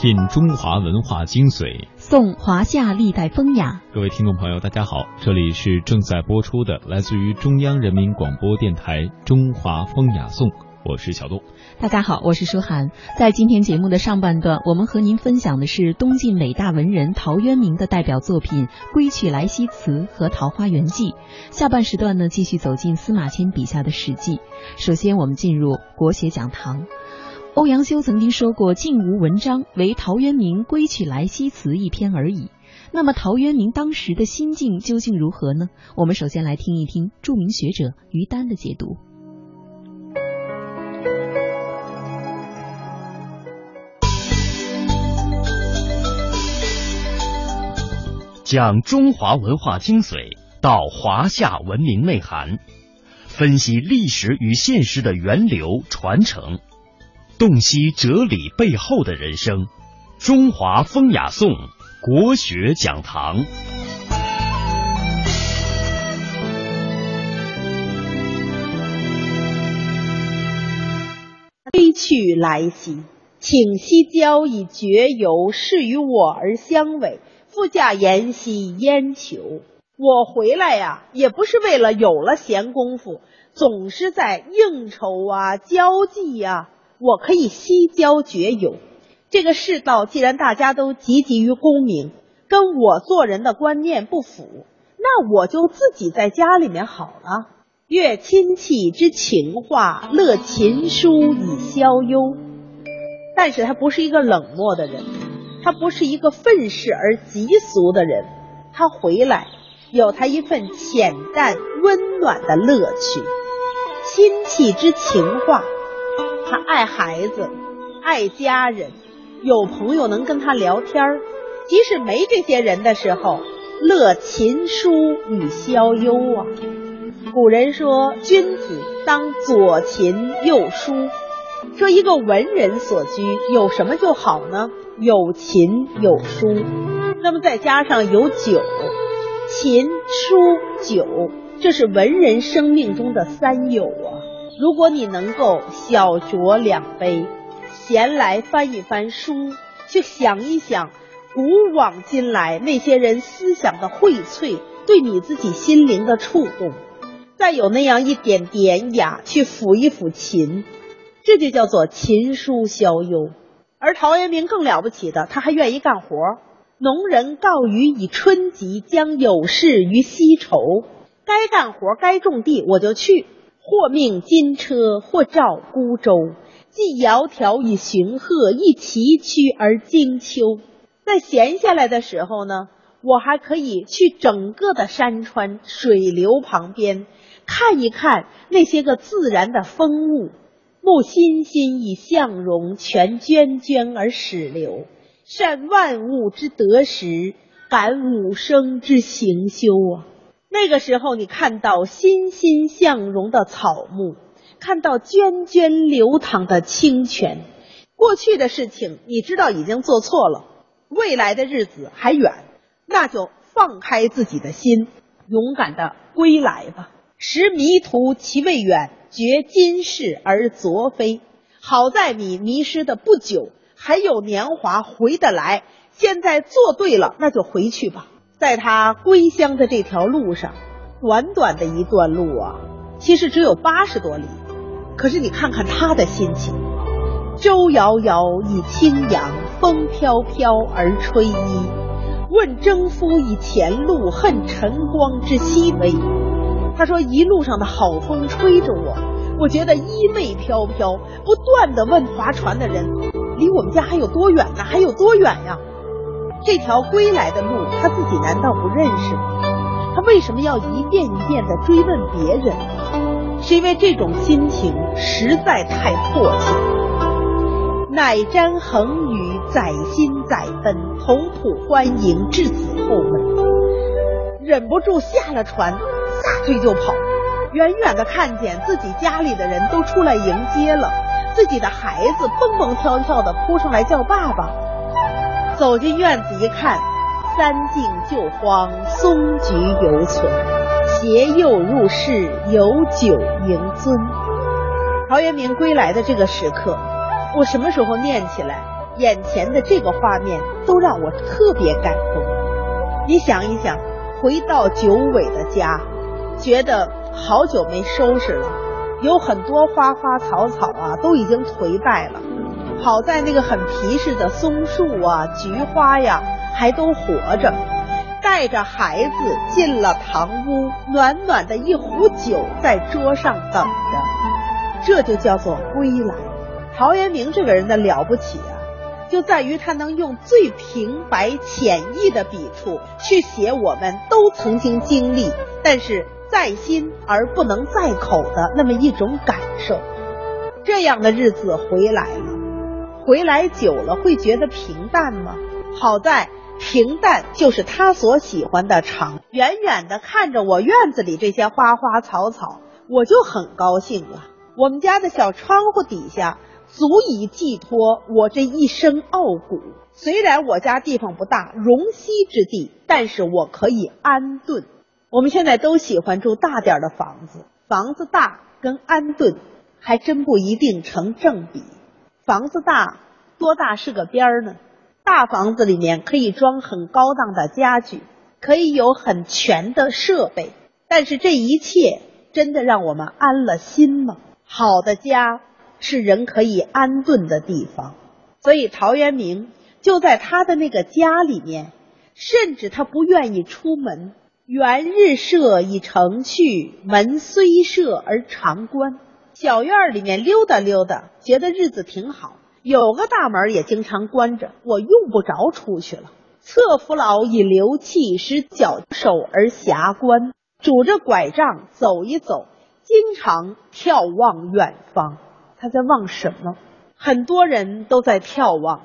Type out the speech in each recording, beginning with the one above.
品中华文化精髓，颂华夏历代风雅。各位听众朋友，大家好，这里是正在播出的来自于中央人民广播电台《中华风雅颂》，我是小东。大家好，我是舒涵。在今天节目的上半段，我们和您分享的是东晋伟大文人陶渊明的代表作品《归去来兮辞》和《桃花源记》。下半时段呢，继续走进司马迁笔下的史记。首先，我们进入国学讲堂。欧阳修曾经说过：“晋无文章，唯陶渊明《归去来兮辞》一篇而已。”那么，陶渊明当时的心境究竟如何呢？我们首先来听一听著名学者于丹的解读。讲中华文化精髓，道华夏文明内涵，分析历史与现实的源流传承，洞悉哲理背后的人生。中华风雅颂国学讲堂。归去来兮，请西郊以绝游，是与我而相违。复驾言兮焉求？我回来呀，也不是为了有了闲工夫，总是在应酬啊、交际呀。我可以西郊绝游。这个世道既然大家都汲汲于功名，跟我做人的观念不符，那我就自己在家里面好了，阅亲戚之情话，乐琴书以消忧。但是他不是一个冷漠的人。他不是一个愤世而极俗的人，他回来有他一份浅淡温暖的乐趣，亲戚之情话，他爱孩子，爱家人，有朋友能跟他聊天，即使没这些人的时候，乐琴书与消忧啊。古人说，君子当左琴右书。说一个文人所居有什么就好呢？有琴有书，那么再加上有酒，琴书酒，这是文人生命中的三有啊。如果你能够小酌两杯，闲来翻一翻书，去想一想古往今来那些人思想的荟萃，对你自己心灵的触动，再有那样一点典雅，去抚一抚琴。这就叫做琴书消忧，而陶渊明更了不起的，他还愿意干活。农人告余以春及，将有事于西畴。该干活该种地，我就去。或命金车，或召孤舟。既窈窕以寻壑，亦崎岖而经丘。在闲下来的时候呢，我还可以去整个的山川水流旁边看一看那些个自然的风物。慕欣欣以向荣，全涓涓而始流。善万物之得时，感五生之行休啊！那个时候，你看到欣欣向荣的草木，看到涓涓流淌的清泉，过去的事情你知道已经做错了，未来的日子还远，那就放开自己的心，勇敢的归来吧。识迷途其未远。觉今是而昨非，好在你迷失的不久，还有年华回得来。现在做对了，那就回去吧。在他归乡的这条路上，短短的一段路啊，其实只有八十多里。可是你看看他的心情：舟遥遥以轻扬，风飘飘而吹衣。问征夫以前路，恨晨光之熹微。他说：“一路上的好风吹着我，我觉得衣袂飘飘。不断的问划船的人，离我们家还有多远呢？还有多远呀？这条归来的路，他自己难道不认识吗？他为什么要一遍一遍的追问别人？是因为这种心情实在太迫切。乃瞻横宇，载心载奔，同仆欢迎，至子后门，忍不住下了船。”撒腿就跑，远远的看见自己家里的人都出来迎接了，自己的孩子蹦蹦跳跳的扑上来叫爸爸。走进院子一看，三径旧荒，松菊犹存，携幼入室，有酒迎尊。陶渊明归来的这个时刻，我什么时候念起来，眼前的这个画面都让我特别感动。你想一想，回到九尾的家，觉得好久没收拾了，有很多花花草草啊都已经颓败了。好在那个很皮实的松树啊、菊花呀，还都活着。带着孩子进了堂屋，暖暖的一壶酒在桌上等着，这就叫做归来。陶渊明这个人的了不起啊，就在于他能用最平白浅易的笔触去写我们都曾经经历，但是在心而不能在口的那么一种感受。这样的日子回来了，回来久了会觉得平淡吗？好在。平淡就是他所喜欢的长。远远的看着我院子里这些花花草草，我就很高兴了。我们家的小窗户底下，足以寄托我这一生傲骨。虽然我家地方不大，容膝之地，但是我可以安顿。我们现在都喜欢住大点的房子，房子大跟安顿还真不一定成正比。房子大多大是个边儿呢？大房子里面可以装很高档的家具，可以有很全的设备，但是这一切真的让我们安了心吗？好的家是人可以安顿的地方，所以陶渊明就在他的那个家里面，甚至他不愿意出门。元日射以成去，门虽设而常关。小院里面溜达溜达，觉得日子挺好。有个大门也经常关着，我用不着出去了。侧扶老以流气，使脚手而遐观。拄着拐杖走一走，经常眺望远方。他在望什么？很多人都在眺望，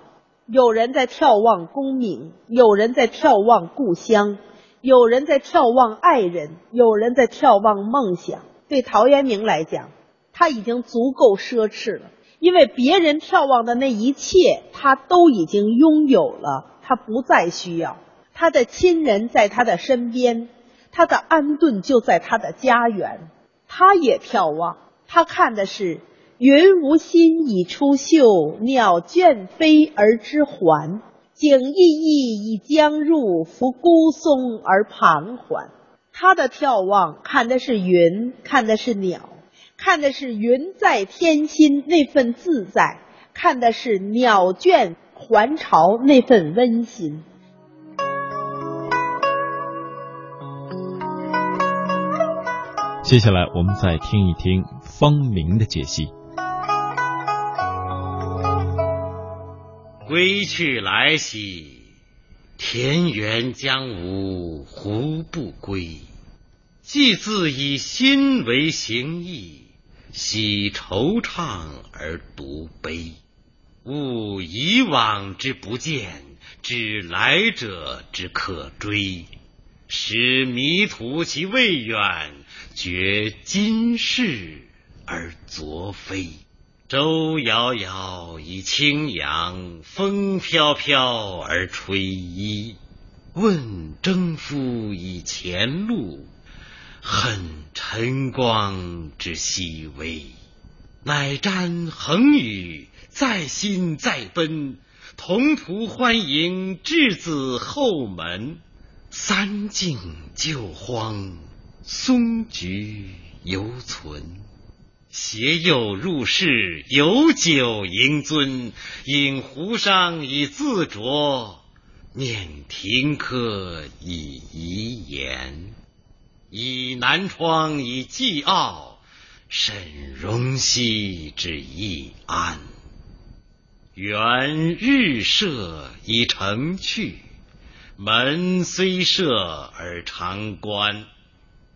有人在眺望功名，有人在眺望故乡，有人在眺望爱人，有人在眺望梦想。对陶渊明来讲，他已经足够奢侈了。因为别人眺望的那一切，他都已经拥有了，他不再需要。他的亲人在他的身边，他的安顿就在他的家园。他也眺望，他看的是云无心以出岫，鸟倦飞而知还。景翳翳以将入，扶孤松而盘桓。他的眺望看的是云，看的是鸟。看的是云在天心那份自在，看的是鸟倦还巢那份温馨。接下来，我们再听一听方明的解析。归去来兮，田园将芜胡不归？既自以心为形役。喜惆怅而独悲，悟以往之不见，知来者之可追，使迷途其未远，觉今是而昨非。舟遥遥以轻扬，风飘飘而吹衣。问征夫以前路。恨晨光之熹微，乃瞻恒宇，在心在奔，同途欢迎稚子后门。三径旧荒，松菊犹存。携幼入室，有酒盈樽。饮壶觞以自酌，念停柯以遗言。以南窗以寄傲，审容膝之易安。元日射以成趣，门虽设而常关。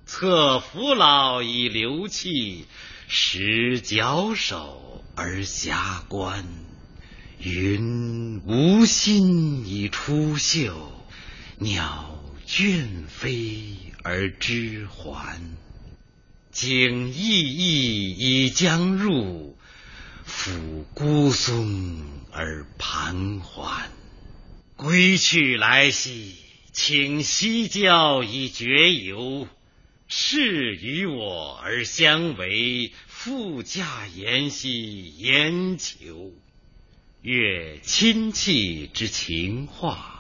侧扶老以流气，使矫首而遐观。云无心以出岫，鸟倦飞。而知还，景翳翳以将入，抚孤松而盘桓。归去来兮，请西郊以绝游。是与我而相违，复驾言兮焉求？阅亲戚之情话，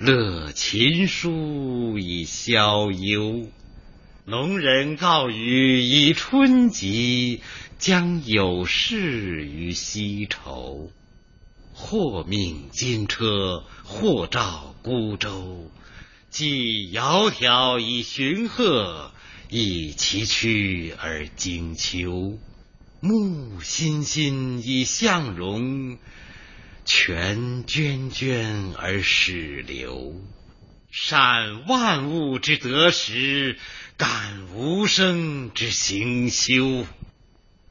乐琴书以消忧。农人告余以春集，将有事于西畴。或命金车，或召孤舟。既窈窕以寻壑，亦崎岖而经丘。木欣欣以向荣，泉涓涓而始流。善万物之得时。感无声之行休，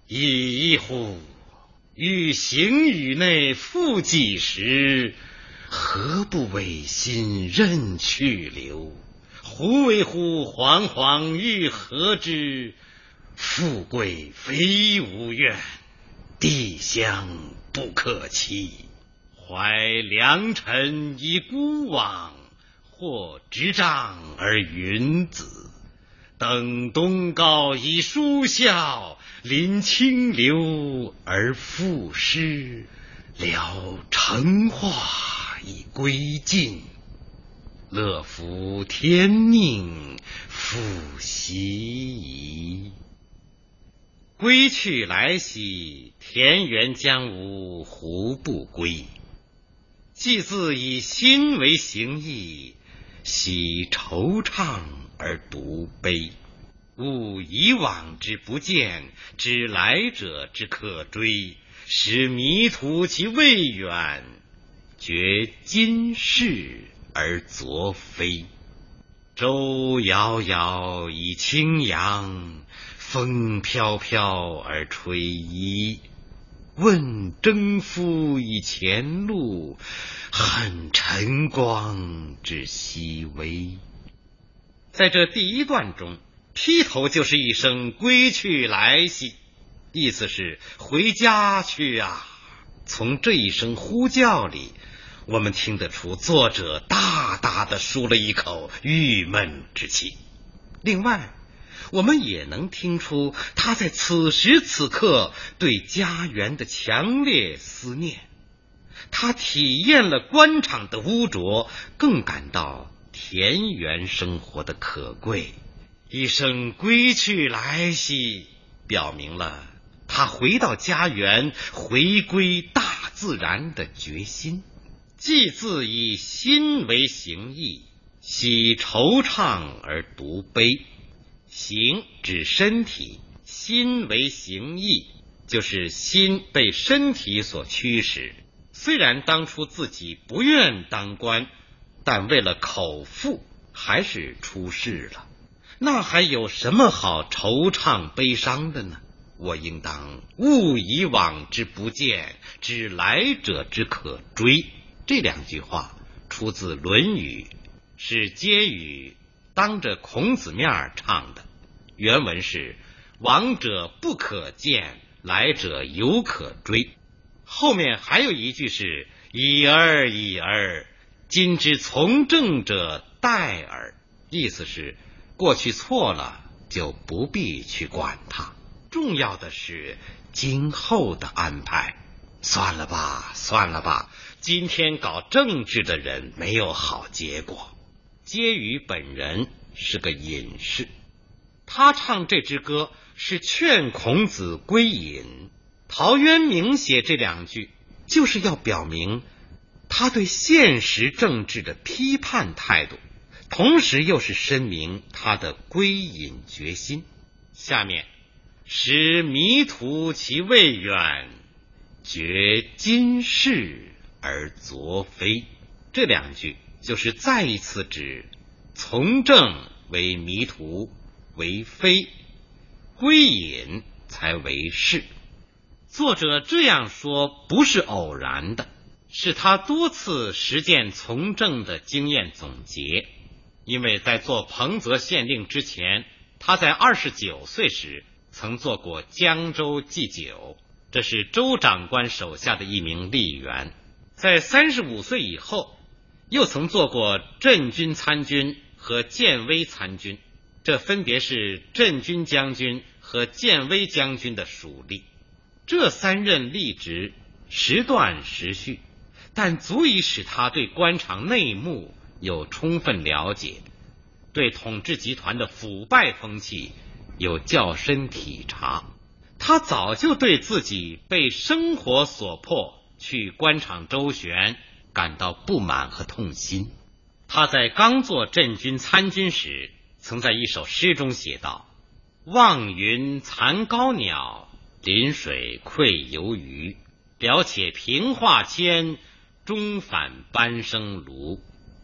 已乎！欲行于内复几时？何不违心任去留？胡为乎惶惶欲何之？富贵非吾愿，地乡不可欺。怀良辰以孤往，或执杖而云子。登东皋以舒啸，临清流而赋诗，聊乘化以归尽，乐服天命复习矣。归去来兮，田园将芜胡不归？既自以心为形役，喜惆怅。而独悲，悟以往之不见，知来者之可追，使迷途其未远，觉今是而昨非。舟遥遥以轻扬，风飘飘而吹衣。问征夫以前路，恨晨光之熹微。在这第一段中，劈头就是一声“归去来兮”，意思是回家去啊。从这一声呼叫里，我们听得出作者大大的舒了一口郁闷之气。另外，我们也能听出他在此时此刻对家园的强烈思念。他体验了官场的污浊，更感到。田园生活的可贵，一声归去来兮，表明了他回到家园、回归大自然的决心。既自以心为形役，喜惆怅而独悲。形指身体，心为形役，就是心被身体所驱使。虽然当初自己不愿当官。但为了口腹，还是出事了。那还有什么好惆怅悲伤的呢？我应当勿以往之不见，知来者之可追。这两句话出自《论语》，是接语当着孔子面唱的。原文是：“往者不可见，来者犹可追。”后面还有一句是：“已而已而。”今之从政者殆耳，意思是过去错了就不必去管它，重要的是今后的安排。算了吧，算了吧，今天搞政治的人没有好结果。婕妤本人是个隐士，他唱这支歌是劝孔子归隐。陶渊明写这两句就是要表明。他对现实政治的批判态度，同时又是申明他的归隐决心。下面，使迷途其未远，觉今是而昨非。这两句就是再一次指从政为迷途，为非；归隐才为是。作者这样说不是偶然的。是他多次实践从政的经验总结，因为在做彭泽县令之前，他在二十九岁时曾做过江州祭酒，这是周长官手下的一名吏员；在三十五岁以后，又曾做过镇军参军和建威参军，这分别是镇军将军和建威将军的属吏。这三任吏职。时断时续，但足以使他对官场内幕有充分了解，对统治集团的腐败风气有较深体察。他早就对自己被生活所迫去官场周旋感到不满和痛心。他在刚做镇军参军时，曾在一首诗中写道：“望云残高鸟，临水愧游鱼。了且平化迁，终返班生庐。”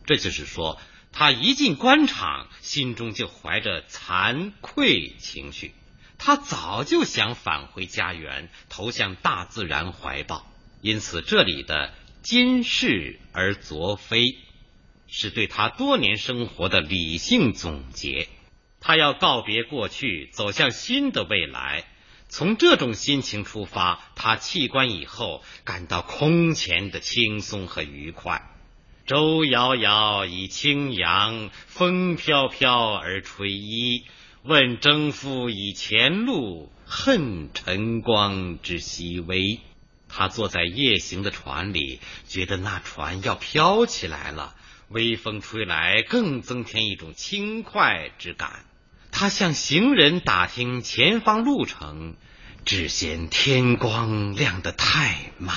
这就是说，他一进官场，心中就怀着惭愧情绪。他早就想返回家园，投向大自然怀抱。因此，这里的“今是而昨非”是对他多年生活的理性总结。他要告别过去，走向新的未来。从这种心情出发，他弃官以后感到空前的轻松和愉快。舟遥遥以轻扬，风飘飘而吹衣。问征夫以前路，恨晨光之熹微。他坐在夜行的船里，觉得那船要飘起来了，微风吹来，更增添一种轻快之感。他向行人打听前方路程，只嫌天光亮得太慢。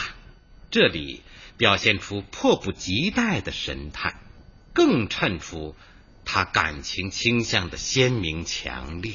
这里表现出迫不及待的神态，更衬出。他感情倾向的鲜明强烈。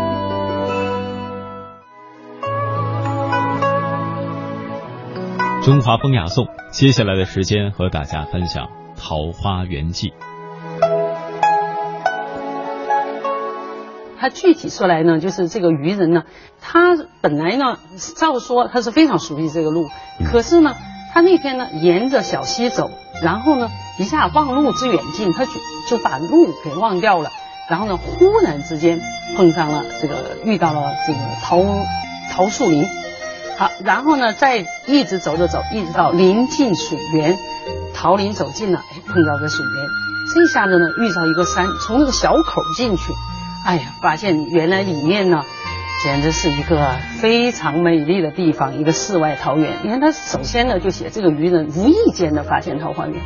中华风雅颂，接下来的时间和大家分享《桃花源记》。他具体说来呢，就是这个渔人呢，他本来呢，照说他是非常熟悉这个路，可是呢，他那天呢，沿着小溪走。然后呢，一下忘路之远近，他就就把路给忘掉了。然后呢，忽然之间碰上了这个，遇到了这个桃桃树林。好，然后呢，再一直走着走，一直到临近水源，桃林走近了，哎，碰到个水源。这下子呢，遇到一个山，从那个小口进去，哎呀，发现原来里面呢。简直是一个非常美丽的地方，一个世外桃源。你看，他首先呢就写这个渔人无意间的发现桃花源，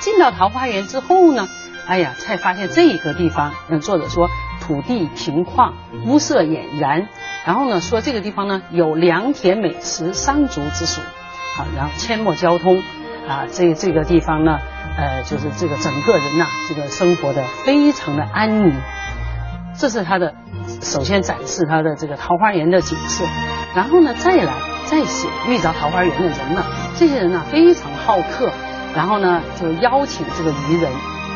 进到桃花源之后呢，哎呀，才发现这一个地方。嗯，作者说土地平旷，屋舍俨然，然后呢说这个地方呢有良田美池桑竹之属，好，然后阡陌交通，啊，这这个地方呢，呃，就是这个整个人呐，这个生活的非常的安宁。这是他的，首先展示他的这个桃花源的景色，然后呢再来再写遇着桃花源的人呢，这些人呢非常好客，然后呢就邀请这个渔人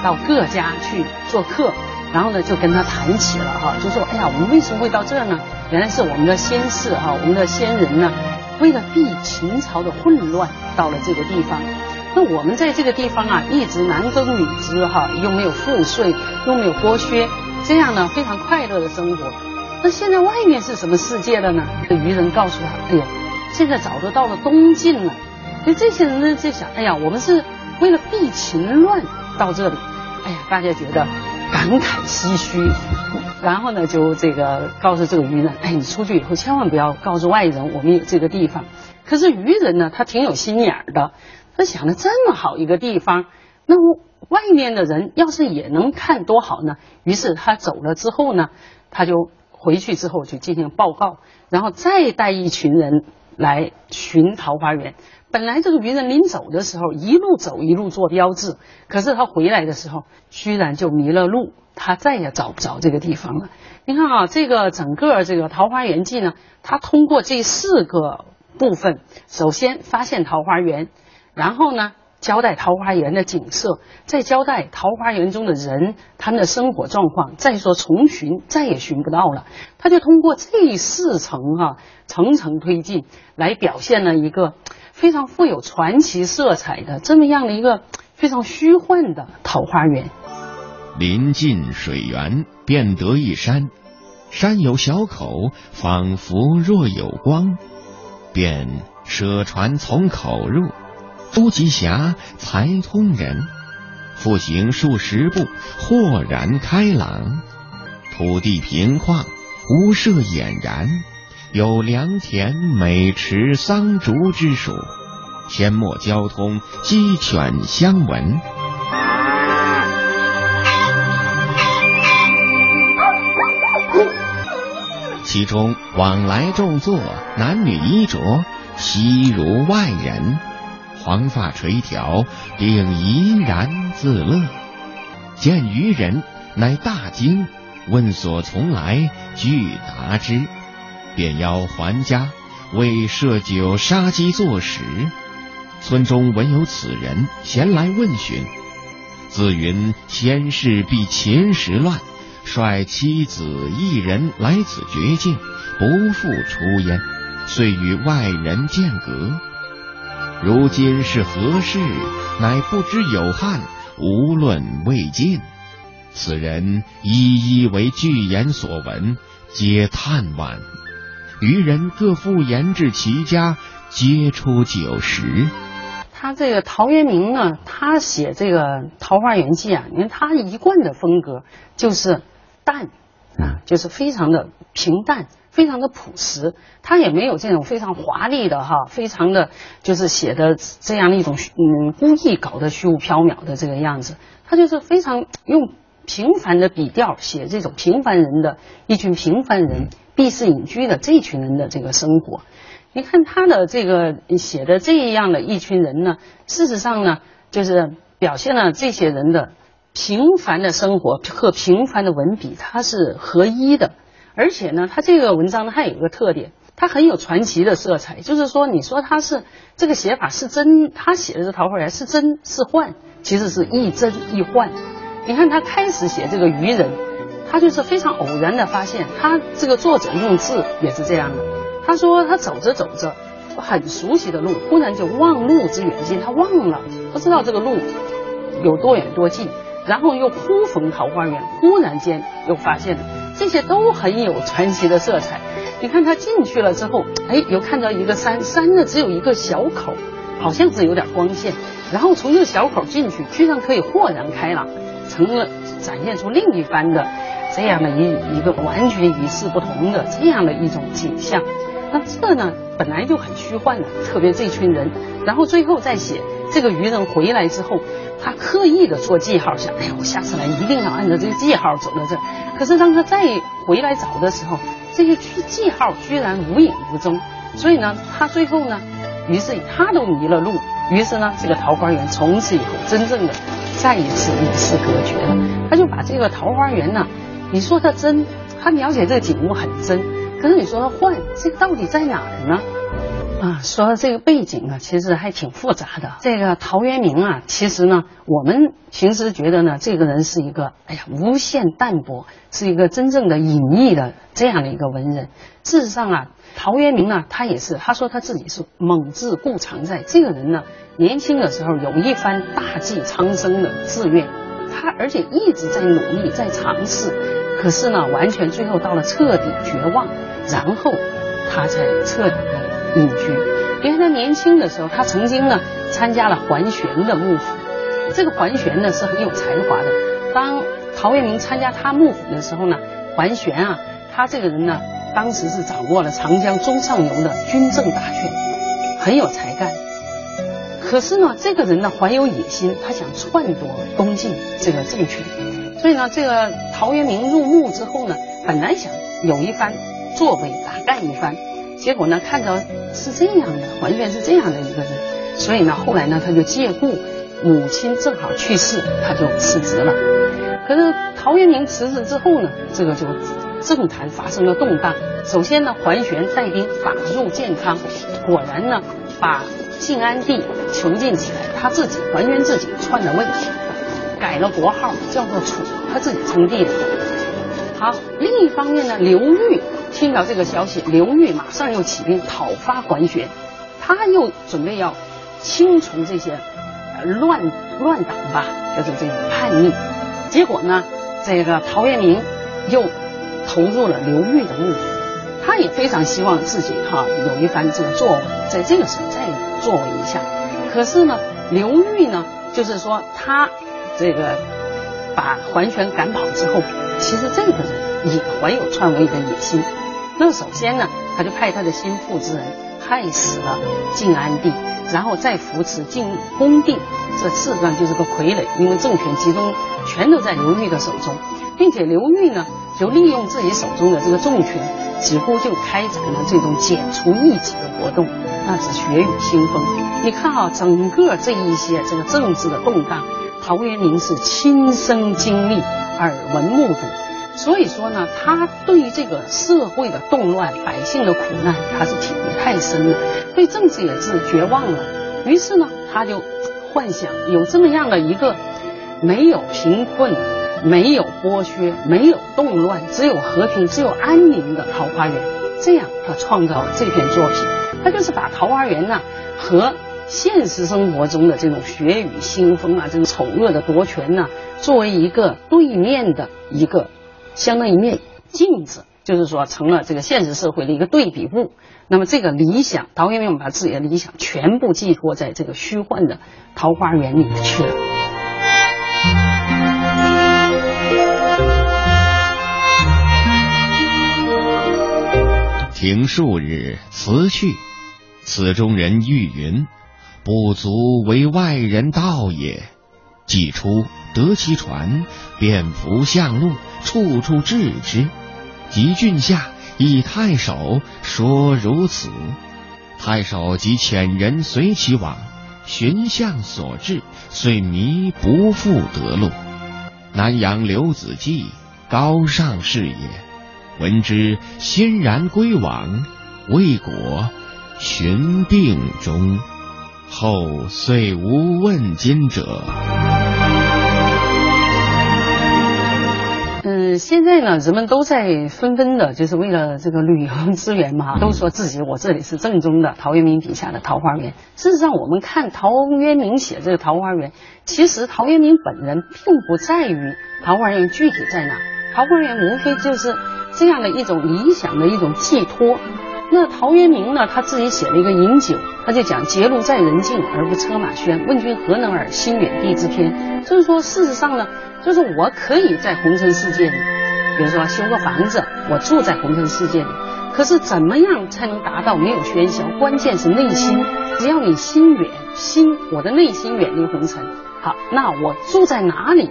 到各家去做客，然后呢就跟他谈起了哈，就说哎呀我们为什么会到这呢？原来是我们的先世哈，我们的先人呢为了避秦朝的混乱到了这个地方，那我们在这个地方啊一直男耕女织哈，又没有赋税，又没有剥削。这样呢，非常快乐的生活。那现在外面是什么世界了呢？这渔人告诉他：“哎呀，现在早都到了东晋了。”所以这些人呢就想：“哎呀，我们是为了避秦乱到这里。”哎呀，大家觉得感慨唏嘘。然后呢，就这个告诉这个渔人：“哎，你出去以后千万不要告诉外人我们有这个地方。”可是渔人呢，他挺有心眼的，他想着这么好一个地方，那我。外面的人要是也能看多好呢？于是他走了之后呢，他就回去之后就进行报告，然后再带一群人来寻桃花源。本来这个渔人临走的时候一路走一路做标志，可是他回来的时候居然就迷了路，他再也找不着这个地方了。你看啊，这个整个这个《桃花源记》呢，他通过这四个部分，首先发现桃花源，然后呢。交代桃花源的景色，再交代桃花源中的人他们的生活状况，再说重寻再也寻不到了。他就通过这四层哈层层推进，来表现了一个非常富有传奇色彩的这么样的一个非常虚幻的桃花源。临近水源，便得一山，山有小口，仿佛若有光，便舍船从口入，出极狭，才通人。复行数十步，豁然开朗，土地平旷，屋舍俨然，有良田、美池、桑竹之属，阡陌交通，鸡犬相闻。其中往来众坐，男女衣着，悉如外人，黄发垂髫，并怡然自乐。见渔人，乃大惊，问所从来，具答之，便邀还家，为设酒杀鸡作食。村中闻有此人，咸来问询，自云先世避秦时乱。率妻子一人来此绝境，不复出焉，遂与外人间隔。如今是何事？乃不知有汉，无论未尽。此人一一为具言所闻，皆叹惋。余人各复言至其家，皆出酒食。他这个陶渊明呢，他写这个《桃花源记》啊，你看他一贯的风格就是。淡啊，就是非常的平淡，非常的朴实。他也没有这种非常华丽的哈，非常的就是写的这样的一种嗯，故意搞得虚无缥缈的这个样子。他就是非常用平凡的笔调写这种平凡人的一群平凡人避世隐居的这群人的这个生活。你看他的这个写的这样的一群人呢，事实上呢，就是表现了这些人的。平凡的生活和平凡的文笔，它是合一的。而且呢，他这个文章呢，它有一个特点，它很有传奇的色彩。就是说，你说他是这个写法是真，他写的这桃花源是真是幻，其实是亦真亦幻。你看他开始写这个渔人，他就是非常偶然的发现，他这个作者用字也是这样的。他说他走着走着，很熟悉的路，忽然就忘路之远近，他忘了，不知道这个路有多远多近。然后又忽逢桃花源，忽然间又发现了，这些都很有传奇的色彩。你看他进去了之后，哎，又看到一个山，山呢只有一个小口，好像是有点光线。然后从这个小口进去，居然可以豁然开朗，成了展现出另一番的这样的一一个完全与世不同的这样的一种景象。那这呢本来就很虚幻的，特别这群人，然后最后再写这个渔人回来之后。他刻意的做记号，想，哎呀，我下次来一定要按照这个记号走到这。可是当他再回来找的时候，这些记号居然无影无踪。所以呢，他最后呢，于是他都迷了路。于是呢，这个桃花源从此以后真正的再一次与世隔绝了。他就把这个桃花源呢，你说他真，他描写这个景物很真，可是你说他幻，这个到底在哪儿呢？啊，说这个背景啊，其实还挺复杂的。这个陶渊明啊，其实呢，我们平时觉得呢，这个人是一个，哎呀，无限淡泊，是一个真正的隐逸的这样的一个文人。事实上啊，陶渊明呢，他也是，他说他自己是猛志固常在。这个人呢，年轻的时候有一番大济苍生的志愿，他而且一直在努力，在尝试，可是呢，完全最后到了彻底绝望，然后他才彻底的。隐居，因为他年轻的时候，他曾经呢参加了桓玄的幕府。这个桓玄呢是很有才华的。当陶渊明参加他幕府的时候呢，桓玄啊，他这个人呢，当时是掌握了长江中上游的军政大权，很有才干。可是呢，这个人呢怀有野心，他想篡夺东晋这个政权。所以呢，这个陶渊明入幕之后呢，本来想有一番作为，大干一番。结果呢，看着是这样的，完全是这样的一个人，所以呢，后来呢，他就借故母亲正好去世，他就辞职了。可是陶渊明辞职之后呢，这个就政坛发生了动荡。首先呢，桓玄带兵打入建康，果然呢，把晋安帝囚禁起来，他自己还原自己篡了位，改了国号叫做楚，他自己称帝了。好，另一方面呢，刘裕。听到这个消息，刘裕马上又起兵讨伐桓玄，他又准备要清除这些乱乱党吧，就是这种叛逆。结果呢，这个陶渊明又投入了刘裕的墓穴。他也非常希望自己哈有一番这个作为，在这个时候再作为一下。可是呢，刘裕呢，就是说他这个把桓玄赶跑之后，其实这个人也怀有篡位的野心。那首先呢，他就派他的心腹之人害死了晋安帝，然后再扶持晋恭帝，这事实上就是个傀儡，因为政权集中全都在刘裕的手中，并且刘裕呢，就利用自己手中的这个重权。几乎就开展了这种剪除异己的活动，那是血雨腥风。你看啊，整个这一些这个政治的动荡，陶渊明是亲身经历、耳闻目睹。所以说呢，他对这个社会的动乱、百姓的苦难，他是体会太深了，对政治也是绝望了。于是呢，他就幻想有这么样的一个没有贫困。没有剥削，没有动乱，只有和平，只有安宁的桃花源。这样，他创造这篇作品，他就是把桃花源呢和现实生活中的这种血雨腥风啊，这种丑恶的夺权呢，作为一个对面的一个相当于一面镜子，就是说成了这个现实社会的一个对比物。那么，这个理想，陶渊明把自己的理想全部寄托在这个虚幻的桃花源里去了。行数日，辞去。此中人欲云：“不足为外人道也。”既出，得其船，便扶向路，处处置之。及郡下，以太守说如此。太守即遣人随其往，寻向所至，遂迷不复得路。南阳刘子骥，高尚士也。闻之，欣然归往，未果，寻病终。后遂无问津者。嗯，现在呢，人们都在纷纷的，就是为了这个旅游资源嘛，都说自己我这里是正宗的陶渊明笔下的桃花源。事实上，我们看陶渊明写这个桃花源，其实陶渊明本人并不在于桃花源具体在哪，桃花源无非就是。这样的一种理想的一种寄托，那陶渊明呢？他自己写了一个饮酒，他就讲“结庐在人境，而不车马喧。问君何能尔？心远地之偏。”就是说，事实上呢，就是我可以在红尘世界里，比如说修个房子，我住在红尘世界里。可是怎么样才能达到没有喧嚣？关键是内心，只要你心远，心我的内心远离红尘，好，那我住在哪里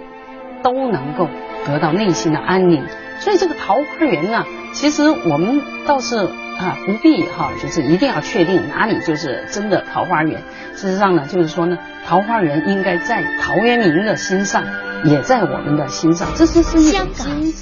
都能够得到内心的安宁。所以这个桃花源呢，其实我们倒是啊不必哈，就是一定要确定哪里就是真的桃花源。事实上呢，就是说呢，桃花源应该在陶渊明的心上，也在我们的心上，这是是一种精神。